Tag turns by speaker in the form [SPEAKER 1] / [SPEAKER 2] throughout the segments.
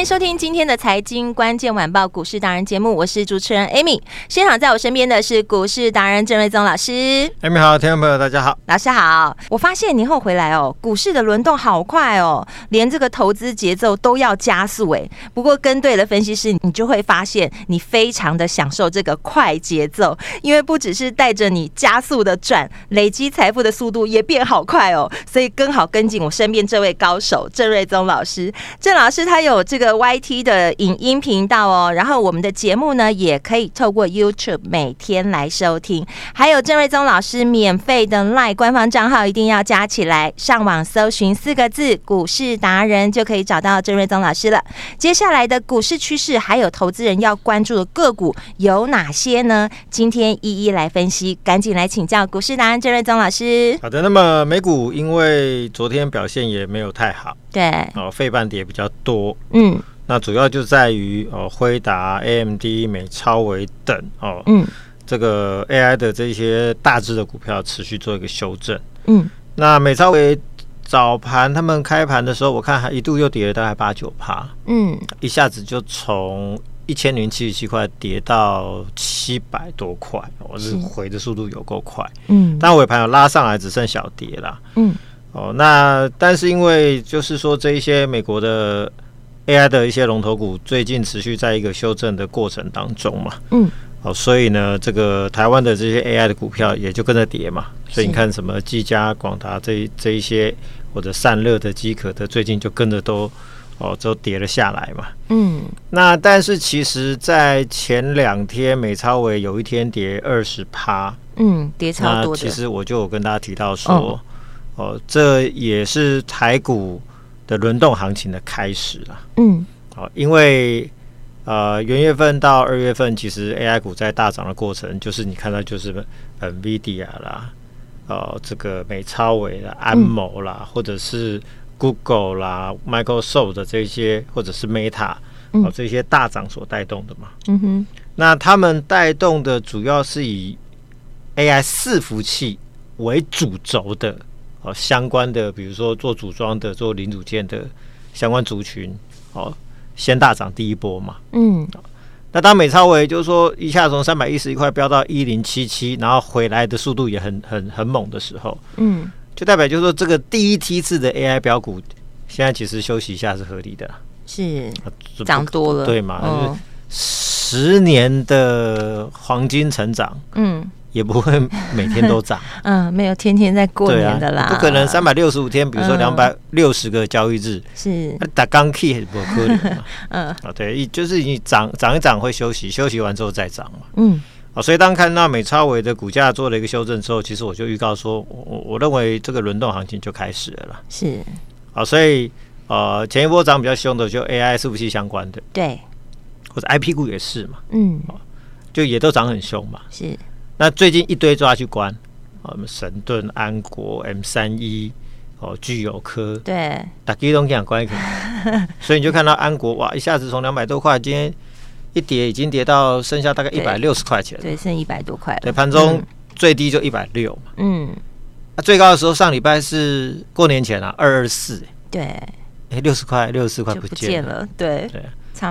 [SPEAKER 1] 迎收听今天的财经关键晚报股市达人节目，我是主持人 Amy。现场在我身边的是股市达人郑瑞宗老师。
[SPEAKER 2] Amy 好，听众朋友大家好，
[SPEAKER 1] 老师好。我发现年后回来哦，股市的轮动好快哦，连这个投资节奏都要加速哎。不过跟对了分析师，你就会发现你非常的享受这个快节奏，因为不只是带着你加速的转，累积财富的速度也变好快哦。所以更好跟紧我身边这位高手郑瑞宗老师。郑老师他有这个。YT 的影音频道哦，然后我们的节目呢，也可以透过 YouTube 每天来收听。还有郑瑞宗老师免费的 LINE 官方账号，一定要加起来，上网搜寻四个字“股市达人”就可以找到郑瑞宗老师了。接下来的股市趋势，还有投资人要关注的个股有哪些呢？今天一一来分析，赶紧来请教股市达人郑瑞宗老师。
[SPEAKER 2] 好的，那么美股因为昨天表现也没有太好，
[SPEAKER 1] 对，
[SPEAKER 2] 哦，费半跌比较多，
[SPEAKER 1] 嗯。
[SPEAKER 2] 那主要就在于哦，辉达、AMD、美超微等哦，嗯，这个 AI 的这些大致的股票持续做一个修正，嗯，那美超微早盘他们开盘的时候，我看还一度又跌了大概八九趴，嗯，一下子就从一千零七十七块跌到七百多块，我是回的速度有够快，嗯，但尾盘有拉上来，只剩小跌了，嗯，哦，那但是因为就是说这一些美国的。AI 的一些龙头股最近持续在一个修正的过程当中嘛，嗯，好，所以呢，这个台湾的这些 AI 的股票也就跟着跌嘛，所以你看什么技嘉、广达这这一些或者散热的、机壳的，最近就跟着都哦都跌了下来嘛，嗯，那但是其实，在前两天美超伟有一天跌二十趴，嗯，跌超多的。其实我就有跟大家提到说，哦，哦，这也是台股。的轮动行情的开始啦，嗯，好，因为呃，元月份到二月份，其实 AI 股在大涨的过程，就是你看到就是 NVIDIA 啦，呃，这个美超伟啦、安谋啦，或者是 Google 啦、Microsoft 的这些，或者是 Meta 哦，这些大涨所带动的嘛，嗯哼，那他们带动的主要是以 AI 伺服器为主轴的。哦，相关的，比如说做组装的、做零组件的相关族群，哦，先大涨第一波嘛。嗯，那当美超维就是说一下从三百一十一块飙到一零七七，然后回来的速度也很很很猛的时候，嗯，就代表就是说这个第一梯次的 AI 标股，现在其实休息一下是合理的，
[SPEAKER 1] 是涨多了，
[SPEAKER 2] 对嘛？是十年的黄金成长，嗯。也不会每天都涨，
[SPEAKER 1] 嗯，没有天天在过年的啦，
[SPEAKER 2] 啊、不可能三百六十五天，比如说两百六十个交易日，是。打钢 key 也不可能，嗯，啊，对，就是你涨涨一涨会休息，休息完之后再涨嘛，嗯，啊，所以当看到美超伟的股价做了一个修正之后，其实我就预告说，我我认为这个轮动行情就开始了啦，是，啊，所以呃，前一波涨比较凶的就 AI 伺服器相关的，对，或者 IP 股也是嘛，嗯，就也都涨很凶嘛，是。那最近一堆抓去关，我们神盾、安国、M 三一，哦，具有科，对，大家都讲关一 所以你就看到安国哇，一下子从两百多块，今天一跌已经跌到剩下大概一百六十块钱，
[SPEAKER 1] 对，剩一百多块，
[SPEAKER 2] 对，盘中最低就一百六嘛，嗯，那最高的时候上礼拜是过年前啊，二二四，对，哎，六十块、六十四块不见了，
[SPEAKER 1] 对。对。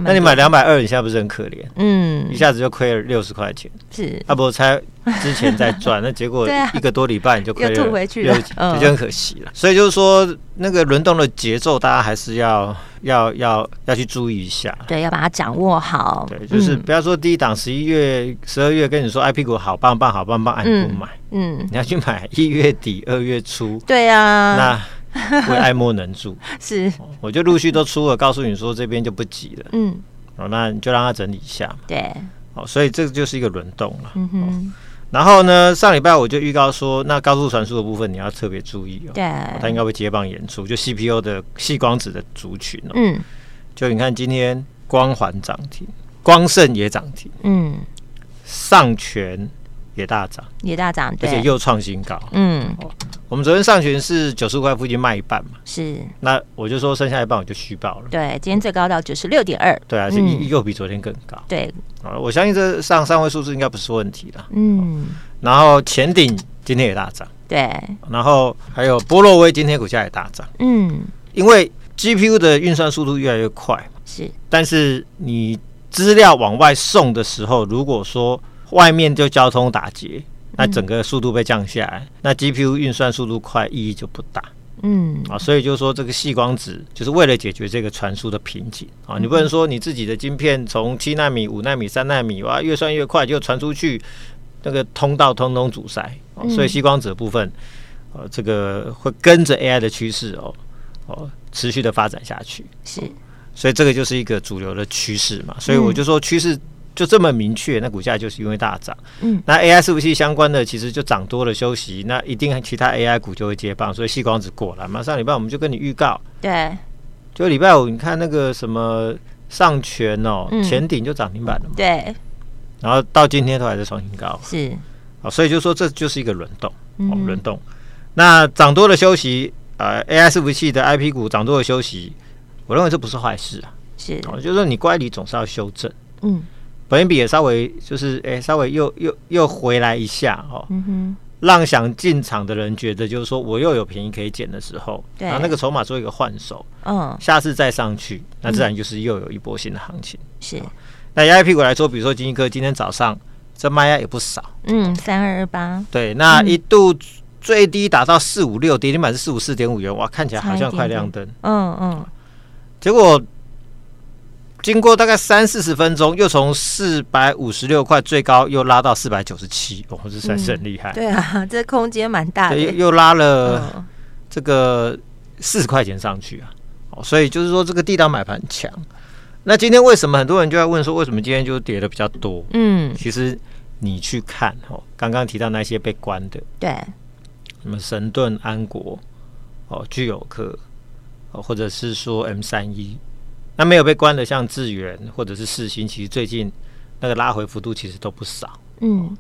[SPEAKER 2] 那你买两百二，你现在不是很可怜？嗯，一下子就亏了六十块钱。是，啊不，才之前在赚，那结果一个多礼拜你就亏了，又吐回去了，这就很可惜了。所以就是说，那个轮动的节奏，大家还是要要要要去注意一下。
[SPEAKER 1] 对，要把它掌握好。
[SPEAKER 2] 对，就是不要说第一档十一月、十二月跟你说 IP 股好棒棒、好棒棒，你不买。嗯，你要去买一月底、二月初。
[SPEAKER 1] 对啊。
[SPEAKER 2] 那。会爱莫能助，是，我就陆续都出了，告诉你说这边就不急了，嗯，哦，那你就让他整理一下嘛。
[SPEAKER 1] 对，
[SPEAKER 2] 哦，所以这个就是一个轮动了。
[SPEAKER 1] 嗯哼。哦
[SPEAKER 2] 然后呢，上礼拜我就预告说，那高速传输的部分你要特别注意哦。
[SPEAKER 1] 对，
[SPEAKER 2] 它应该会接棒演出，就 CPU 的细光子的族群哦。
[SPEAKER 1] 嗯，
[SPEAKER 2] 就你看今天光环涨停，光盛也涨停，
[SPEAKER 1] 嗯，
[SPEAKER 2] 上诠。也大涨，
[SPEAKER 1] 也大涨，
[SPEAKER 2] 而且又创新高。
[SPEAKER 1] 嗯，
[SPEAKER 2] 我们昨天上旬是九十块附近卖一半嘛，
[SPEAKER 1] 是。
[SPEAKER 2] 那我就说剩下一半我就虚报了。
[SPEAKER 1] 对，今天最高到九十六点二。
[SPEAKER 2] 对啊，是又比昨天更高。
[SPEAKER 1] 对，
[SPEAKER 2] 啊，我相信这上三位数字应该不是问题的。
[SPEAKER 1] 嗯。
[SPEAKER 2] 然后前顶今天也大涨。
[SPEAKER 1] 对。
[SPEAKER 2] 然后还有波洛威今天股价也大涨。嗯。因为 GPU 的运算速度越来越快。
[SPEAKER 1] 是。但
[SPEAKER 2] 是你资料往外送的时候，如果说外面就交通打结，那整个速度被降下来，嗯、那 GPU 运算速度快，意义就不大。嗯啊，所以就是说这个细光子就是为了解决这个传输的瓶颈啊，你不能说你自己的晶片从七纳米、五纳米、三纳米哇，越算越快就传出去，那个通道通通阻塞。所以细光子的部分，呃，这个会跟着 AI 的趋势哦哦持续的发展下去。是，所以这个就是一个主流的趋势嘛。所以我就说趋势。就这么明确，那股价就是因为大涨。嗯，那 AI 伺服器相关的其实就涨多了休息，那一定其他 AI 股就会接棒，所以细光子过来嘛。上礼拜我们就跟你预告，
[SPEAKER 1] 对，
[SPEAKER 2] 就礼拜五你看那个什么上诠哦，前顶就涨停板了嘛。
[SPEAKER 1] 对，
[SPEAKER 2] 然后到今天都还在创新高，
[SPEAKER 1] 是
[SPEAKER 2] 啊，所以就说这就是一个轮动，哦，轮动。那涨多了休息，呃，AI 伺服器的 IP 股涨多了休息，我认为这不是坏事啊。是，哦，就是说你乖离总是要修正，嗯。本益比也稍微就是哎、欸，稍微又又又回来一下哦，嗯、哼。让想进场的人觉得就是说我又有便宜可以捡的时候，对。然后那个筹码做一个换手，嗯，下次再上去，那自然就是又有一波新的行情。是、嗯，那压屁股来说，比如说金一科今天早上这卖压也不少，
[SPEAKER 1] 嗯，三二二八，
[SPEAKER 2] 对，那一度最低打到四五六，跌停板是四五四点五元，哇，看起来好像快亮灯，嗯嗯，结果。经过大概三四十分钟，又从四百五十六块最高又拉到四百九十七，哦，这算是很厉害。
[SPEAKER 1] 对啊，这空间蛮大的，
[SPEAKER 2] 又又拉了这个四十块钱上去啊！哦，所以就是说这个地档买盘强。那今天为什么很多人就在问说，为什么今天就跌的比较多？嗯，其实你去看哦，刚刚提到那些被关的，
[SPEAKER 1] 对，
[SPEAKER 2] 什么神盾、安国、哦，聚友科，哦，或者是说 M 三一。那没有被关的，像智源或者是世芯，其实最近那个拉回幅度其实都不少。嗯，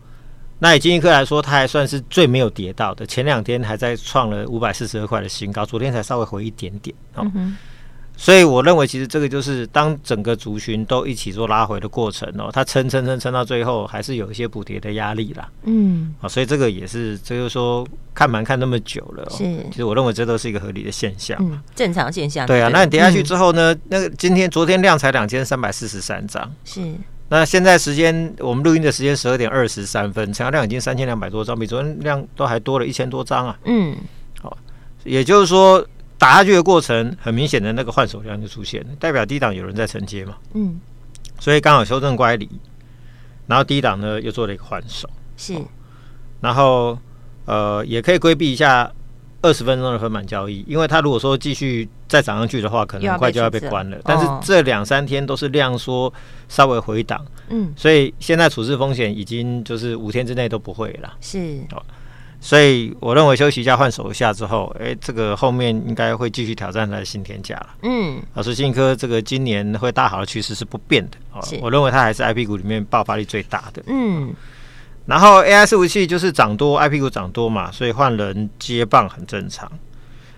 [SPEAKER 2] 那以金一科来说，它还算是最没有跌到的。前两天还在创了五百四十二块的新高，昨天才稍微回一点点。哦，嗯、哼所以我认为，其实这个就是当整个族群都一起做拉回的过程哦，它撑撑撑撑到最后，还是有一些补跌的压力啦。嗯，啊，所以这个也是，这就是说。看盘看那么久了，是，其实我认为这都是一个合理的现象，
[SPEAKER 1] 嗯，正常现象。
[SPEAKER 2] 对啊，那你跌下去之后呢？那个今天、昨天量才两千三百四十三张，是。那现在时间，我们录音的时间十二点二十三分，成交量已经三千两百多张，比昨天量都还多了一千多张啊。嗯，好，也就是说打下去的过程，很明显的那个换手量就出现了，代表低档有人在承接嘛。嗯，所以刚好修正乖离，然后低档呢又做了一个换手，是，然后。呃，也可以规避一下二十分钟的分满交易，因为它如果说继续再涨上去的话，可能很快就要被关了。但是这两三天都是量缩稍微回档，嗯，所以现在处置风险已经就是五天之内都不会了。是，所以我认为休息一下换手一下之后，哎，这个后面应该会继续挑战它的新天价了。嗯，老师，金科这个今年会大好的趋势是不变的。哦，我认为它还是 IP 股里面爆发力最大的。嗯。然后 AI 服务器就是涨多，IP 股涨多嘛，所以换人接棒很正常。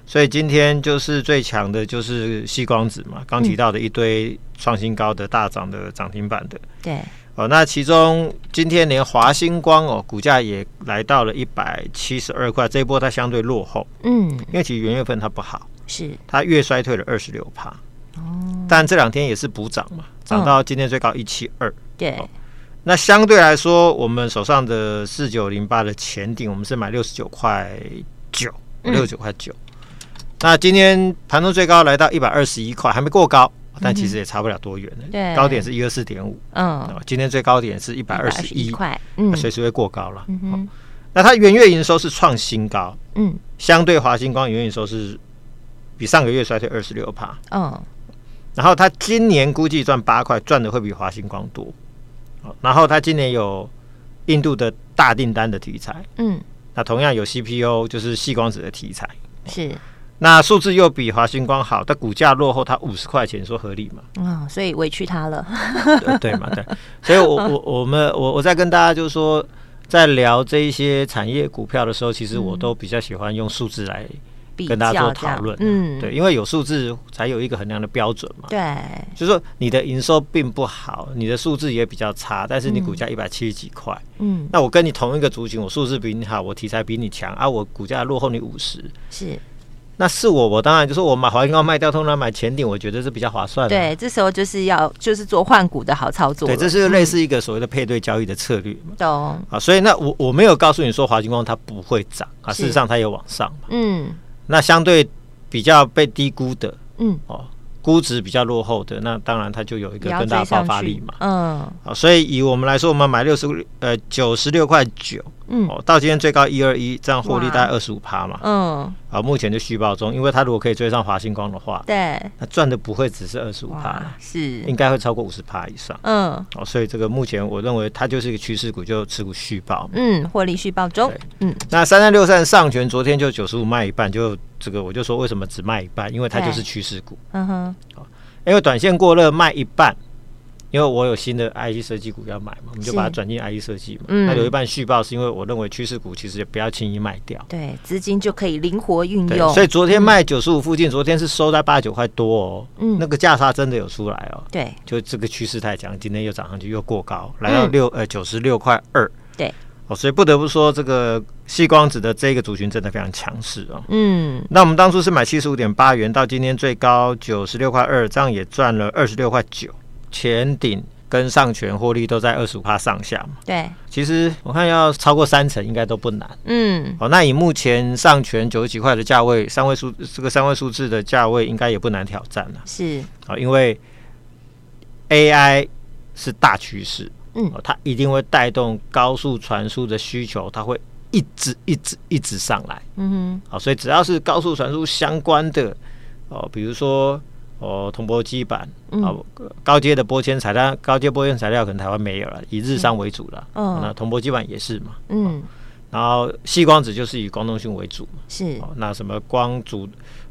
[SPEAKER 2] 所以今天就是最强的就是西光子嘛，刚提到的一堆创新高的大涨的涨停板的。对，哦，那其中今天连华星光哦，股价也来到了一百七十二块，这一波它相对落后。嗯，因为其实元月份它不好，是它月衰退了二十六趴。哦，但这两天也是补涨嘛，涨到今天最高一七二。对。那相对来说，我们手上的四九零八的前顶，我们是买六十九块九，六十九块九。那今天盘中最高来到一百二十一块，还没过高，但其实也差不了多远了。对，高点是一二四点五。嗯，今天最高点是一百二十一块，嗯，随时会过高了。嗯，那它元月营收是创新高，嗯，相对华星光元月营收是比上个月衰退二十六趴。嗯，然后它今年估计赚八块，赚的会比华星光多。然后它今年有印度的大订单的题材，嗯，那同样有 CPU 就是细光子的题材，
[SPEAKER 1] 是。
[SPEAKER 2] 那数字又比华星光好，但股价落后它五十块钱，说合理吗？
[SPEAKER 1] 嗯，所以委屈它了
[SPEAKER 2] 对，对嘛？对，所以我我我们我我在跟大家就是说，在聊这一些产业股票的时候，其实我都比较喜欢用数字来跟大家做讨论。嗯，对，因为有数字才有一个衡量的标准嘛。
[SPEAKER 1] 对，
[SPEAKER 2] 就是说你的营收并不好，你的数字也比较差，但是你股价一百七十几块，嗯，那我跟你同一个族群，我数字比你好，我题材比你强啊，我股价落后你五十，
[SPEAKER 1] 是。
[SPEAKER 2] 那是我，我当然就是我买华金光卖掉，通常买前顶，我觉得是比较划算的。
[SPEAKER 1] 对，这时候就是要就是做换股的好操作。
[SPEAKER 2] 对，这是类似一个所谓的配对交易的策略。
[SPEAKER 1] 懂、嗯。
[SPEAKER 2] 啊，所以那我我没有告诉你说华星光它不会涨啊，事实上它有往上嘛。嗯。那相对比较被低估的，嗯哦。估值比较落后的，那当然它就有一个更大的爆发力嘛。嗯，好，所以以我们来说，我们买六十呃九十六块九，嗯，哦，到今天最高一二一，这样获利大概二十五趴嘛。嗯，啊，目前就虚报中，因为它如果可以追上华星光的话，
[SPEAKER 1] 对，
[SPEAKER 2] 那赚的不会只是二十五趴，
[SPEAKER 1] 是
[SPEAKER 2] 应该会超过五十趴以上。嗯，哦，所以这个目前我认为它就是一个趋势股，就持股续报。
[SPEAKER 1] 嗯，获利续报中。嗯，
[SPEAKER 2] 那三三六三上权昨天就九十五卖一半就。这个我就说为什么只卖一半，因为它就是趋势股。嗯哼，因为短线过热卖一半，因为我有新的 IE 设计股要买嘛，我们就把它转进 IE 设计嘛。嗯，那有一半续报是因为我认为趋势股其实也不要轻易卖掉。
[SPEAKER 1] 对，资金就可以灵活运用。
[SPEAKER 2] 所以昨天卖九十五附近，昨天是收在八十九块多哦。嗯，那个价差真的有出来哦。
[SPEAKER 1] 对，
[SPEAKER 2] 就这个趋势太强，今天又涨上去又过高，来到六呃九十六块二。
[SPEAKER 1] 对。
[SPEAKER 2] 所以不得不说，这个细光子的这个族群真的非常强势哦。嗯，那我们当初是买七十五点八元，到今天最高九十六块二，这样也赚了二十六块九。前顶跟上权获利都在二十五趴上下嘛。
[SPEAKER 1] 对，
[SPEAKER 2] 其实我看要超过三成应该都不难。嗯，哦，那以目前上权九十几块的价位，三位数这个三位数字的价位应该也不难挑战了。
[SPEAKER 1] 是，
[SPEAKER 2] 好，因为 AI 是大趋势。嗯，它一定会带动高速传输的需求，它会一直一直一直上来。嗯哼，好，所以只要是高速传输相关的哦，比如说哦，铜箔基板，哦，高阶的玻纤材料，高阶玻纤材料可能台湾没有了，以日商为主了。嗯，那铜箔基板也是嘛。嗯，然后细光子就是以光通讯为主嘛。
[SPEAKER 1] 是，
[SPEAKER 2] 那什么光阻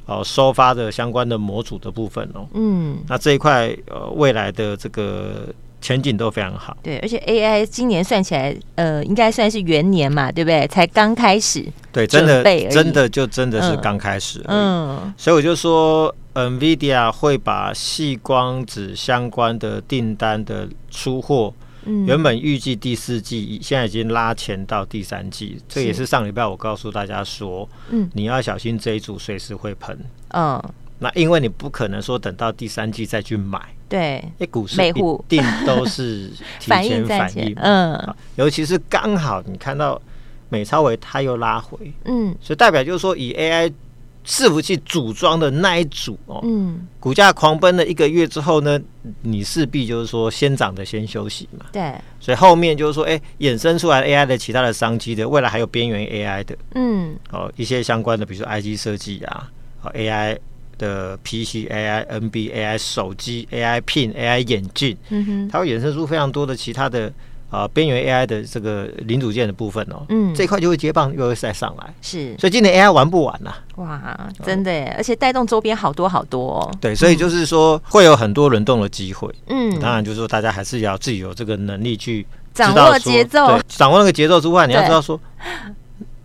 [SPEAKER 2] 哦收发的相关的模组的部分哦。嗯，那这一块呃未来的这个。前景都非常好，
[SPEAKER 1] 对，而且 AI 今年算起来，呃，应该算是元年嘛，对不对？才刚开始，
[SPEAKER 2] 对，真的，真的就真的是刚开始，嗯，所以我就说，NVIDIA 会把细光子相关的订单的出货，嗯，原本预计第四季，现在已经拉前到第三季，这也是上礼拜我告诉大家说，嗯，你要小心这一组随时会喷，嗯。那因为你不可能说等到第三季再去买，
[SPEAKER 1] 对，
[SPEAKER 2] 那股市一定都是 提前反应，嗯，尤其是刚好你看到美超微它又拉回，嗯，所以代表就是说以 AI 伺服器组装的那一组哦，嗯，股价狂奔了一个月之后呢，你势必就是说先涨的先休息嘛，
[SPEAKER 1] 对，
[SPEAKER 2] 所以后面就是说，哎，衍生出来 AI 的其他的商机的，未来还有边缘 AI 的，嗯，哦，一些相关的，比如说 IG 设计啊，哦 AI。的 PC AI、NB AI 手机 AI Pin AI 眼镜，嗯哼，它会衍生出非常多的其他的啊边缘 AI 的这个零组件的部分哦，嗯，这一块就会接棒又会再上来，
[SPEAKER 1] 是，
[SPEAKER 2] 所以今年 AI 玩不完呐，
[SPEAKER 1] 哇，真的耶，而且带动周边好多好多哦，
[SPEAKER 2] 对，所以就是说会有很多轮动的机会，嗯，当然就是说大家还是要自己有这个能力去
[SPEAKER 1] 掌握节奏，
[SPEAKER 2] 掌握那个节奏之外，你要知道说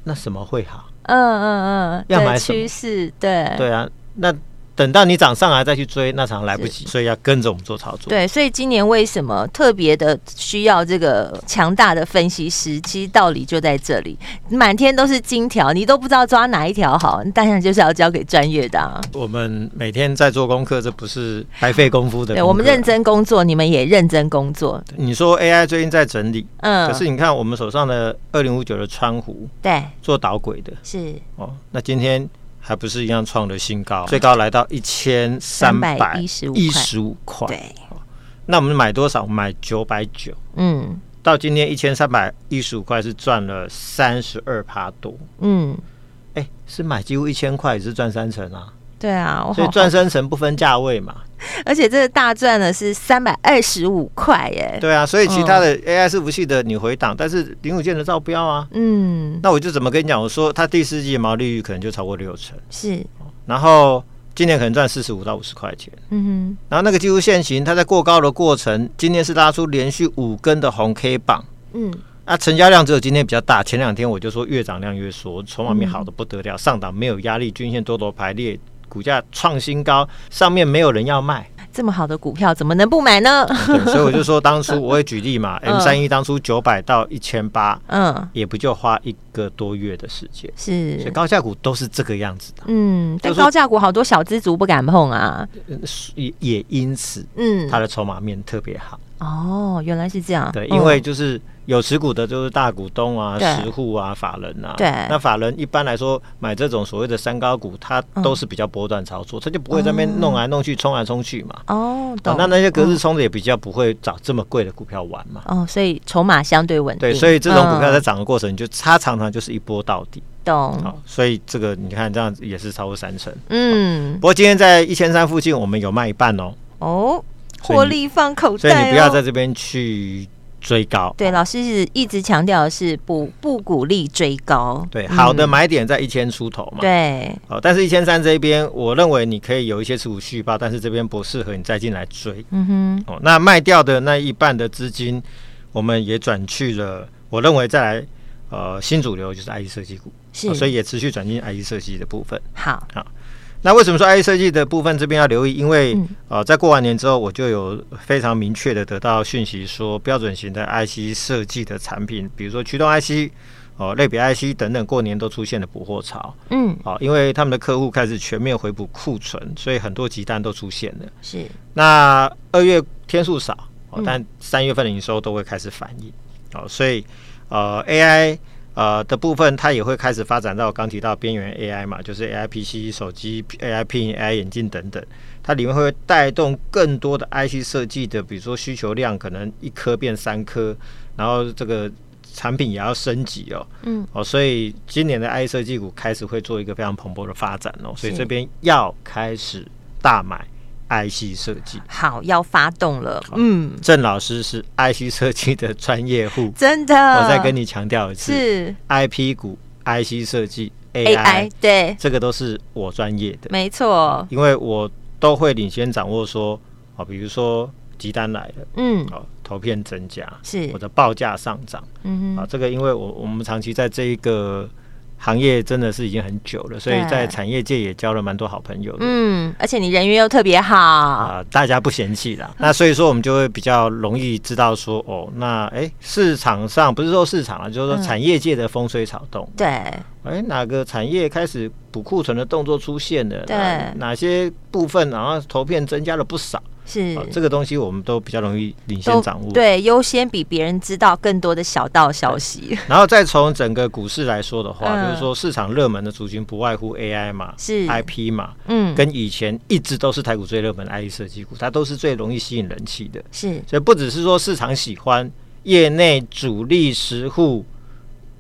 [SPEAKER 2] 那什么会好，
[SPEAKER 1] 嗯嗯嗯，
[SPEAKER 2] 要买
[SPEAKER 1] 趋势，对，
[SPEAKER 2] 对啊。那等到你涨上来再去追，那常来不及，所以要跟着我们做操作。
[SPEAKER 1] 对，所以今年为什么特别的需要这个强大的分析师？其实道理就在这里，满天都是金条，你都不知道抓哪一条好，当然就是要交给专业的啊。
[SPEAKER 2] 我们每天在做功课，这不是白费功夫的。
[SPEAKER 1] 对，我们认真工作，你们也认真工作。
[SPEAKER 2] 你说 AI 最近在整理，嗯，可是你看我们手上的二零五九的川湖，
[SPEAKER 1] 对，
[SPEAKER 2] 做导轨的，
[SPEAKER 1] 是
[SPEAKER 2] 哦，那今天。还不是一样创了新高，最高来到一千三百一十五块。对，那我们买多少？买九百九。嗯，到今天一千三百一十五块是赚了三十二趴多。嗯，哎，是买几乎一千块也是赚三成啊。
[SPEAKER 1] 对啊，
[SPEAKER 2] 所以赚三成不分价位嘛。
[SPEAKER 1] 而且这个大赚呢是三百二十五块耶。
[SPEAKER 2] 对啊，所以其他的 AI 伺服器的你回档，嗯、但是零五件的照标啊。嗯。那我就怎么跟你讲？我说它第四季的毛利率可能就超过六成。
[SPEAKER 1] 是。
[SPEAKER 2] 然后今年可能赚四十五到五十块钱。嗯哼。然后那个技术线型，它在过高的过程，今天是拉出连续五根的红 K 棒。嗯。啊，成交量只有今天比较大，前两天我就说越涨量越缩，筹码面好的不得了，上档没有压力，均线多头排列。股价创新高，上面没有人要卖，
[SPEAKER 1] 这么好的股票怎么能不买呢？
[SPEAKER 2] 所以我就说，当初 我也举例嘛，M 三一当初九百到一千八，嗯，也不就花一个多月的时间，是，所以高价股都是这个样子的，
[SPEAKER 1] 嗯，但高价股好多小资族不敢碰啊，
[SPEAKER 2] 也也因此，嗯，它的筹码面特别好。
[SPEAKER 1] 哦，原来是这样，
[SPEAKER 2] 对，因为就是。有持股的就是大股东啊、实户啊、法人啊。对，那法人一般来说买这种所谓的三高股，它都是比较波段操作，他就不会在那边弄来弄去、冲来冲去嘛。哦，懂。那那些隔日冲的也比较不会找这么贵的股票玩嘛。
[SPEAKER 1] 哦，所以筹码相对稳定。
[SPEAKER 2] 对，所以这种股票在涨的过程，就它常常就是一波到底。
[SPEAKER 1] 懂。
[SPEAKER 2] 好，所以这个你看这样也是超过三成。嗯。不过今天在一千三附近，我们有卖一半哦。
[SPEAKER 1] 哦，获利放口袋。
[SPEAKER 2] 所以你不要在这边去。追高，
[SPEAKER 1] 对，老师是一直强调的是不不鼓励追高，
[SPEAKER 2] 对，好的买点在一千出头嘛，
[SPEAKER 1] 对，
[SPEAKER 2] 哦，但是一千三这边，我认为你可以有一些持股续抱，但是这边不适合你再进来追，嗯哼，哦，那卖掉的那一半的资金，我们也转去了，我认为再来，呃，新主流就是 IE 设计股，是，所以也持续转进 IE 设计的部分，
[SPEAKER 1] 好，
[SPEAKER 2] 好。那为什么说 IC 设计的部分这边要留意？因为、嗯、呃，在过完年之后，我就有非常明确的得到讯息，说标准型的 IC 设计的产品，比如说驱动 IC、哦、呃、类比 IC 等等，过年都出现了补货潮。嗯，好、呃，因为他们的客户开始全面回补库存，所以很多急单都出现了。是。那二月天数少，但三月份的营收都会开始反应。哦、呃，所以呃 AI。呃的部分，它也会开始发展到刚提到边缘 AI 嘛，就是 AI PC、手机、AI Pin、AI 眼镜等等，它里面会带动更多的 IC 设计的，比如说需求量可能一颗变三颗，然后这个产品也要升级哦，嗯，哦，所以今年的 IC 设计股开始会做一个非常蓬勃的发展哦，所以这边要开始大买。IC 设计
[SPEAKER 1] 好，要发动了。嗯，
[SPEAKER 2] 郑老师是 IC 设计的专业户，
[SPEAKER 1] 真的。
[SPEAKER 2] 我再跟你强调一次，是 IP 股、IC 设计、AI,
[SPEAKER 1] AI，对，
[SPEAKER 2] 这个都是我专业的，
[SPEAKER 1] 没错。
[SPEAKER 2] 因为我都会领先掌握说，啊，比如说集单来了，嗯，啊，投片增加是我的报价上涨，嗯哼，啊，这个因为我我们长期在这一个。行业真的是已经很久了，所以在产业界也交了蛮多好朋友的。
[SPEAKER 1] 嗯，而且你人缘又特别好啊，
[SPEAKER 2] 大家不嫌弃啦。那所以说我们就会比较容易知道说，哦，那哎，市场上不是说市场啊，就是说产业界的风吹草动。
[SPEAKER 1] 对，
[SPEAKER 2] 哎，哪个产业开始补库存的动作出现了？对，哪些部分然后投片增加了不少。是、哦、这个东西，我们都比较容易领先掌握，
[SPEAKER 1] 对，优先比别人知道更多的小道消息。
[SPEAKER 2] 然后再从整个股市来说的话，嗯、就是说市场热门的族群不外乎 AI 嘛，是 IP 嘛，嗯，跟以前一直都是台股最热门的 IE 设计股，它都是最容易吸引人气的。是，所以不只是说市场喜欢，业内主力实户。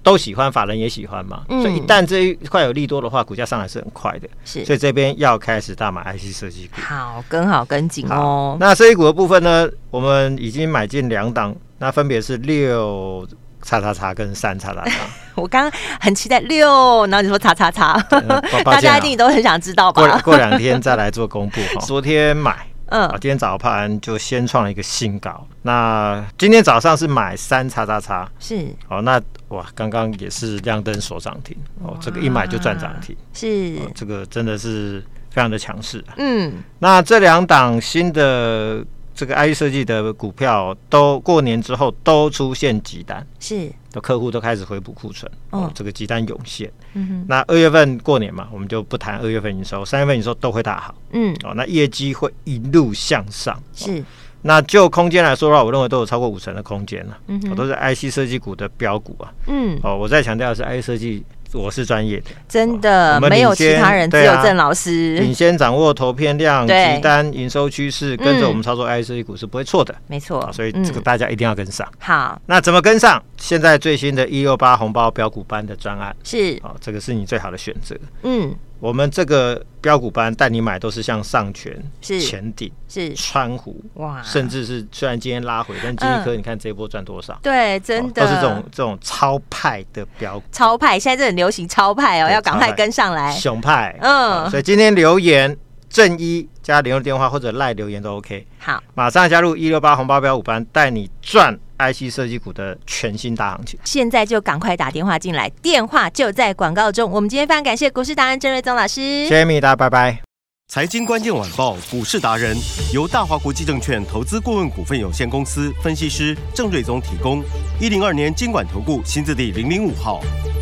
[SPEAKER 2] 都喜欢，法人也喜欢嘛，嗯、所以一旦这一块有利多的话，股价上来是很快的。是，所以这边要开始大买 IC 设计股。
[SPEAKER 1] 好，跟好跟紧哦。
[SPEAKER 2] 那设计股的部分呢，我们已经买进两档，那分别是六叉叉叉跟三叉叉叉。
[SPEAKER 1] 我刚刚很期待六，然后你说叉叉叉，大家一定都很想知道吧？
[SPEAKER 2] 过过两天再来做公布哈。昨天买。嗯，今天早盘就先创了一个新高。那今天早上是买三叉叉叉，是哦。那哇，刚刚也是亮灯锁涨停哦。这个一买就赚涨停，是这个真的是非常的强势。嗯，那这两档新的。这个 IC 设计的股票都过年之后都出现急单，是的客户都开始回补库存，哦，这个急单涌现。嗯哼，那二月份过年嘛，我们就不谈二月份营收，三月份营收都会大好。嗯，哦，那业绩会一路向上。是，那就空间来说的话，我认为都有超过五成的空间了。嗯哼，都是 IC 设计股的标股啊。嗯，哦，我再强调的是 IC 设计。我是专业的，
[SPEAKER 1] 真的没有其他人，只有郑老师。
[SPEAKER 2] 领先掌握投片量、集单、营收趋势，跟着我们操作 IC 股是不会错的，
[SPEAKER 1] 没错。
[SPEAKER 2] 所以这个大家一定要跟上。
[SPEAKER 1] 好，
[SPEAKER 2] 那怎么跟上？现在最新的一六八红包标股班的专案。是，哦，这个是你最好的选择。嗯，我们这个标股班带你买都是像上诠、
[SPEAKER 1] 是
[SPEAKER 2] 前顶、
[SPEAKER 1] 是
[SPEAKER 2] 川湖哇，甚至是虽然今天拉回，但金一科你看这一波赚多少？
[SPEAKER 1] 嗯、对，真的、
[SPEAKER 2] 哦、都是这种这种超派的标股。
[SPEAKER 1] 超派现在这很流行超派哦，要赶快跟上来。
[SPEAKER 2] 熊派，嗯，所以今天留言正一加联络电话或者赖留言都 OK。
[SPEAKER 1] 好，
[SPEAKER 2] 马上加入一六八红包标股班，带你赚。IC 设计股的全新大行情，
[SPEAKER 1] 现在就赶快打电话进来，电话就在广告中。我们今天非常感谢股市达人郑瑞宗老师，
[SPEAKER 2] 谢谢米达，拜拜。
[SPEAKER 3] 财经关键晚报股市达人由大华国际证券投资顾问股份有限公司分析师郑瑞宗提供。一零二年经管投顾新字第零零五号。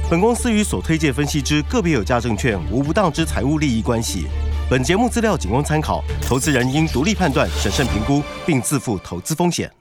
[SPEAKER 3] 本公司与所推介分析之个别有价证券无不当之财务利益关系。本节目资料仅供参考，投资人应独立判断、审慎评估，并自负投资风险。